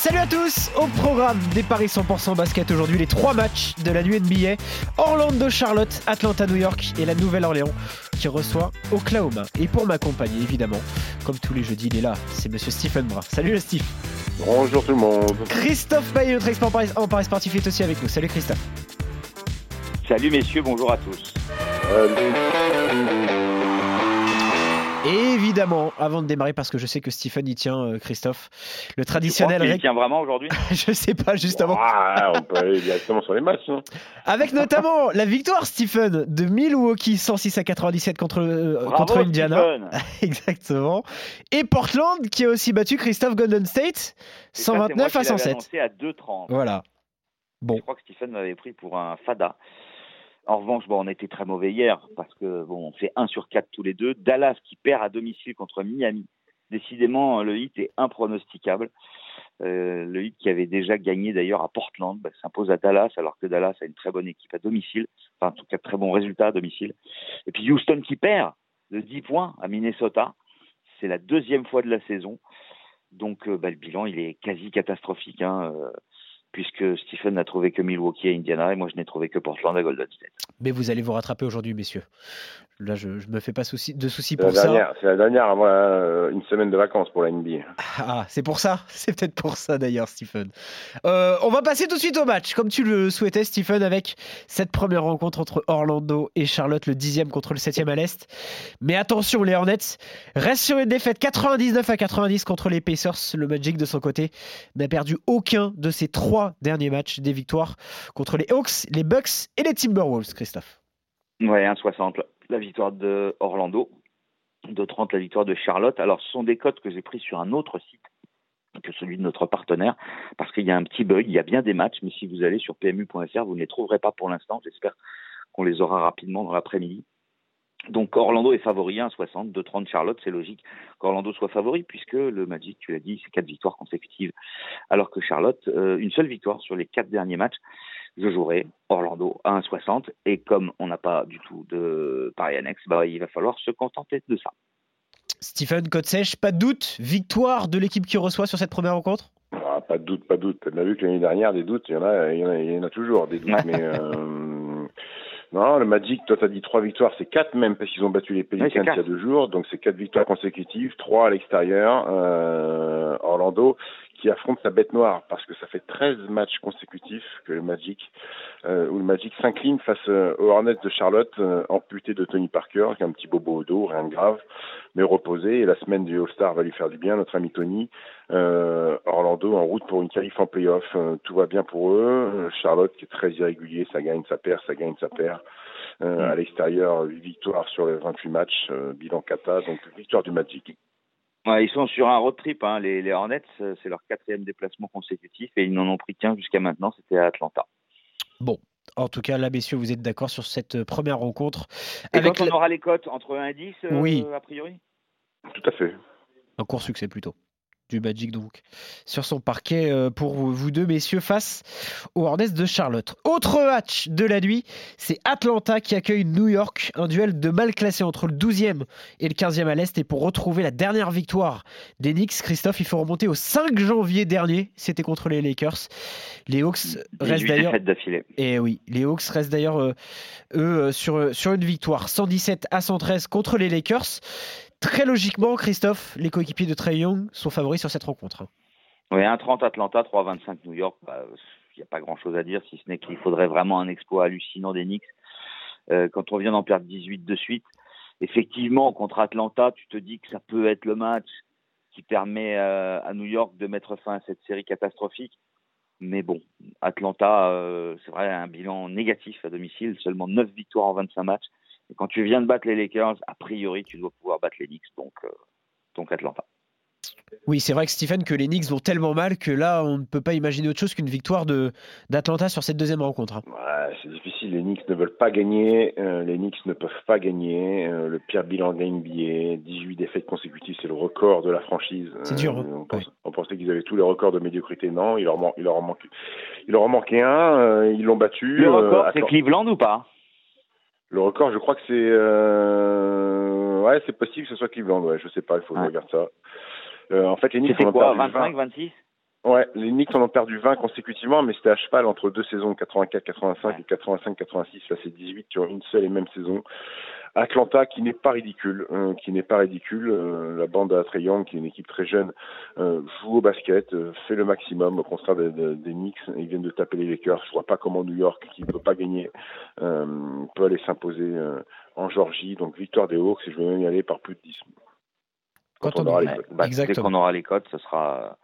Salut à tous Au programme des Paris 100% basket aujourd'hui, les trois matchs de la nuit NBA. Orlando, Charlotte, Atlanta, New York et la Nouvelle-Orléans qui reçoit Oklahoma. Et pour m'accompagner, évidemment, comme tous les jeudis, il est là, c'est monsieur Stephen Brun. Salut le Steve Bonjour tout le monde Christophe Payet, notre expert en Paris sportif, est aussi avec nous. Salut Christophe Salut messieurs, bonjour à tous. Évidemment, avant de démarrer, parce que je sais que Stephen y tient, euh, Christophe, le traditionnel. Il tient vraiment aujourd'hui Je sais pas, juste avant. Ah, on peut aller directement sur les matchs. Hein. Avec notamment la victoire, Stephen, de Milwaukee 106 à 97 contre, euh, contre Indiana. Exactement. Et Portland qui a aussi battu Christophe Golden State 129 à 107. à 2,30. Voilà. Bon. Je crois que Stephen m'avait pris pour un fada. En revanche, bon, on était très mauvais hier parce que bon, on fait 1 sur 4 tous les deux. Dallas qui perd à domicile contre Miami. Décidément, le hit est impronosticable. Euh, le hit qui avait déjà gagné d'ailleurs à Portland bah, s'impose à Dallas alors que Dallas a une très bonne équipe à domicile. Enfin, en tout cas, très bon résultat à domicile. Et puis Houston qui perd de 10 points à Minnesota. C'est la deuxième fois de la saison. Donc, euh, bah, le bilan, il est quasi catastrophique. Hein. Euh, puisque Stephen n'a trouvé que Milwaukee et Indiana et moi je n'ai trouvé que Portland et Golden State. Mais vous allez vous rattraper aujourd'hui, messieurs. Là, je ne me fais pas souci, de soucis pour ça. C'est la dernière avant euh, une semaine de vacances pour la NBA. Ah, c'est pour ça? C'est peut-être pour ça d'ailleurs, Stephen. Euh, on va passer tout de suite au match, comme tu le souhaitais, Stephen, avec cette première rencontre entre Orlando et Charlotte, le dixième contre le septième à l'Est. Mais attention, les Hornets restent sur une défaite 99 à 90 contre les Pacers. Le Magic, de son côté, n'a perdu aucun de ses trois derniers matchs des victoires contre les Hawks, les Bucks et les Timberwolves, Christophe. Ouais, 1,60 la victoire de Orlando, de 30 la victoire de Charlotte. Alors, ce sont des cotes que j'ai pris sur un autre site que celui de notre partenaire, parce qu'il y a un petit bug, il y a bien des matchs, mais si vous allez sur PMU.fr, vous ne les trouverez pas pour l'instant. J'espère qu'on les aura rapidement dans l'après-midi. Donc Orlando est favori, 1,60, 2,30 Charlotte, c'est logique qu'Orlando soit favori, puisque le Magic, tu l'as dit, c'est quatre victoires consécutives, alors que Charlotte, euh, une seule victoire sur les quatre derniers matchs je jouerai Orlando à 1,60. Et comme on n'a pas du tout de pari annexe, bah, il va falloir se contenter de ça. Stephen sèche, pas de doute, victoire de l'équipe qui reçoit sur cette première rencontre? Ah, Pas de doute, pas de doute. On a vu que l'année dernière, des doutes, il y en a, il y en a, toujours des doutes. mais euh, non, le Magic, toi, tu as dit trois victoires, c'est quatre même, parce qu'ils ont battu les Pelicans il y a deux jours. Donc c'est quatre victoires consécutives, trois à l'extérieur. Euh, Orlando, qui affronte sa bête noire parce que ça fait 13 matchs consécutifs que le Magic euh, où le Magic s'incline face euh, aux Hornets de Charlotte euh, amputé de Tony Parker qui a un petit bobo au dos, rien de grave, mais reposé. Et la semaine du All-Star va lui faire du bien notre ami Tony. Euh, Orlando en route pour une qualif en playoff, tout va bien pour eux. Charlotte qui est très irrégulier, ça gagne, ça perd, ça gagne, ça perd. à l'extérieur, 8 victoires sur les 28 matchs, bilan kata, donc victoire du Magic ils sont sur un road trip. Hein. Les, Hornets, euh, c'est leur quatrième déplacement consécutif et ils n'en ont pris qu'un jusqu'à maintenant. C'était à Atlanta. Bon. En tout cas, là, messieurs, vous êtes d'accord sur cette euh, première rencontre. Et quand on aura les cotes entre 1 et 10, euh, oui. a priori? Tout à fait. Un court succès plutôt du Magic donc sur son parquet euh, pour vous deux messieurs face aux Hornets de Charlotte. Autre match de la nuit, c'est Atlanta qui accueille New York, un duel de mal classé entre le 12e et le 15e à l'est et pour retrouver la dernière victoire des Knicks, Christophe, il faut remonter au 5 janvier dernier, c'était contre les Lakers. Les Hawks restent d'ailleurs Et eh oui, les Hawks restent d'ailleurs euh, eux sur sur une victoire 117 à 113 contre les Lakers. Très logiquement, Christophe, les coéquipiers de Trey Young sont favoris sur cette rencontre. Oui, 1,30 Atlanta, 3,25 New York. Bah, il n'y a pas grand-chose à dire, si ce n'est qu'il faudrait vraiment un exploit hallucinant des Knicks. Euh, quand on vient d'en perdre 18 de suite, effectivement, contre Atlanta, tu te dis que ça peut être le match qui permet euh, à New York de mettre fin à cette série catastrophique. Mais bon, Atlanta, euh, c'est vrai, un bilan négatif à domicile, seulement 9 victoires en 25 matchs. Et quand tu viens de battre les Lakers, a priori, tu dois pouvoir battre les Knicks, donc, euh, donc Atlanta. Oui, c'est vrai que Stephen, que les Knicks vont tellement mal que là, on ne peut pas imaginer autre chose qu'une victoire d'Atlanta sur cette deuxième rencontre. Hein. c'est difficile. Les Knicks ne veulent pas gagner. Euh, les Knicks ne peuvent pas gagner. Euh, le pire bilan de la NBA, 18 défaites consécutives, c'est le record de la franchise. C'est dur. Hein. on, pensait qu'ils avaient tous les records de médiocrité. Non, il leur, il leur, en, manque, il leur en manquait un. ils l'ont battu. Le record, c'est Cleveland ou pas? Le record, je crois que c'est. Ouais, c'est possible que ce soit Cleveland. Ouais, je sais pas. Il faut regarder ça. en fait, les Knicks. C'était quoi 25, 26 Ouais, les Knicks en ont perdu 20 consécutivement, mais c'était à cheval entre deux saisons, 84-85 et 85-86. Là, c'est 18 sur une seule et même saison. Atlanta, qui n'est pas ridicule, hein, qui n'est pas ridicule. Euh, la bande à Trey Young, qui est une équipe très jeune, euh, joue au basket, euh, fait le maximum au contraire des, des, Knicks. Ils viennent de taper les Lakers. Je vois pas comment New York, qui ne peut pas gagner, peut aller s'imposer en Georgie. Donc victoire des Hawks, et je vais même y aller par plus de 10. Quand, on, aura les codes. Bah, dès qu'on aura les codes, ce sera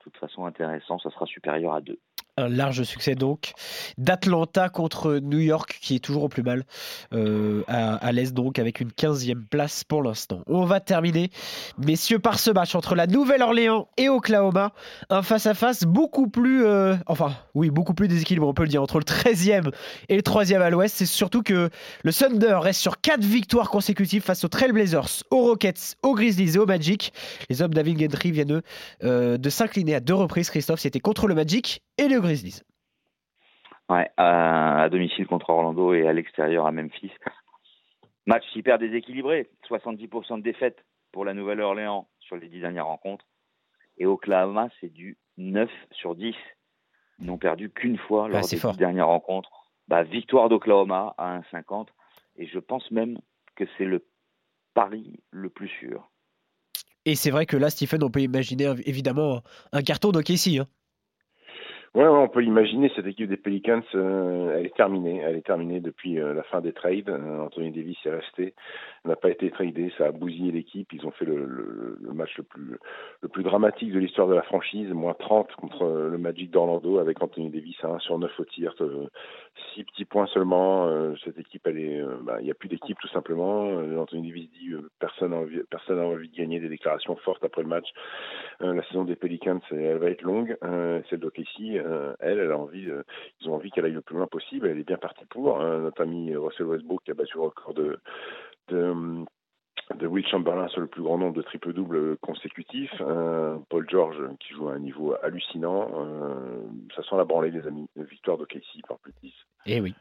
de toute façon intéressant, ça sera supérieur à 2. Un large succès donc d'Atlanta contre New York qui est toujours au plus mal euh, à, l'Est donc avec une 15e place pour l'instant. On va terminer messieurs par ce match entre la Nouvelle-Orléans et Oklahoma. Un face-à-face beaucoup plus... Euh, enfin oui beaucoup plus déséquilibré on peut le dire entre le 13e et le 3e à l'Ouest. C'est surtout que le Thunder reste sur 4 victoires consécutives face aux Trailblazers, aux Rockets, aux Grizzlies et aux Magic. Les hommes David Gentry viennent euh, de s'incliner à deux reprises Christophe. C'était contre le Magic et le Grizzlies. Ouais, à, domicile contre Orlando et à l'extérieur à Memphis. Match hyper déséquilibré, 70% de défaites pour la Nouvelle-Orléans sur les 10 dernières rencontres. Et Oklahoma, c'est du 9 sur 10. Ils n'ont perdu qu'une fois lors des 10 dernières rencontres. Bah, victoire d'Oklahoma à 1,50. Et je pense même que c'est le pari le plus sûr. Et c'est vrai que là, Stephen, on peut imaginer évidemment un carton de Casey. Hein. Ouais, on peut l'imaginer. Cette équipe des Pelicans, euh, elle est terminée. Elle est terminée depuis euh, la fin des trades. Euh, Anthony Davis est resté, n'a pas été tradé. Ça a bousillé l'équipe. Ils ont fait le, match le plus dramatique de l'histoire de la franchise, moins 30 contre le Magic d'Orlando avec Anthony Davis à 1 sur 9 au tir, 6 petits points seulement. cette équipe, elle est, bah, il n'y a plus d'équipe tout simplement. Anthony Davis dit personne n'a envie, envie de gagner des déclarations fortes après le match. la saison des Pelicans, elle va être longue. celle d'OKC euh, elle, elle a envie, euh, ils ont envie qu'elle aille le plus loin possible. Elle est bien partie pour. Hein. notre ami Russell Westbrook qui a battu le record de, de Will Chamberlain sur le plus grand nombre de triple-double consécutifs. Euh, Paul George qui joue à un niveau hallucinant. ça sent la branlée, les amis. Victoire de Casey par plus de 10. Eh oui.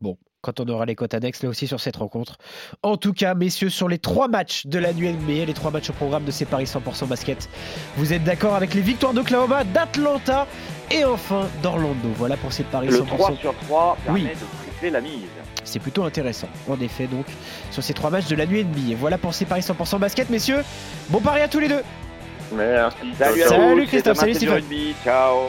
Bon, quand on aura les cotes annexes là aussi sur cette rencontre. En tout cas, messieurs, sur les trois matchs de la nuit NBA, les trois matchs au programme de ces Paris 100% basket, vous êtes d'accord avec les victoires d'Oklahoma, d'Atlanta et enfin d'Orlando. Voilà pour ces Paris 100%. Le 3 sur 3 permet oui. de tripler la mise. C'est plutôt intéressant, en effet, donc, sur ces trois matchs de la nuit NBA. Voilà pour ces Paris 100% basket, messieurs. Bon pari à tous les deux. Merci. Salut, salut Christophe, salut Stephen. Ciao.